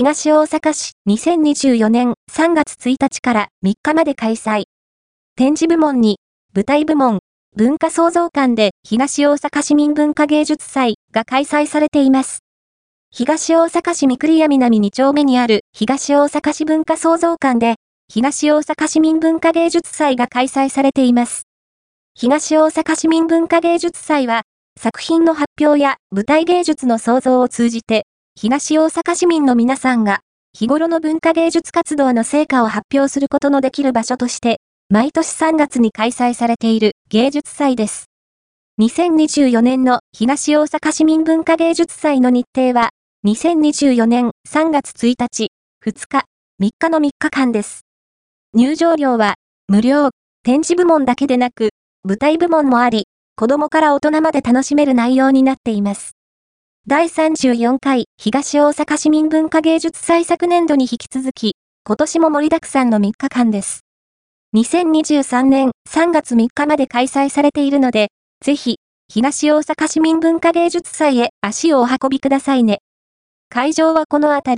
東大阪市2024年3月1日から3日まで開催。展示部門に、舞台部門、文化創造館で東大阪市民文化芸術祭が開催されています。東大阪市三栗屋南2丁目にある東大阪市文化創造館で東大阪市民文化芸術祭が開催されています。東大阪市民文化芸術祭は作品の発表や舞台芸術の創造を通じて東大阪市民の皆さんが日頃の文化芸術活動の成果を発表することのできる場所として毎年3月に開催されている芸術祭です。2024年の東大阪市民文化芸術祭の日程は、2024年3月1日、2日、3日の3日間です。入場料は無料、展示部門だけでなく、舞台部門もあり、子供から大人まで楽しめる内容になっています。第34回東大阪市民文化芸術祭昨年度に引き続き、今年も盛りだくさんの3日間です。2023年3月3日まで開催されているので、ぜひ、東大阪市民文化芸術祭へ足をお運びくださいね。会場はこのあたり、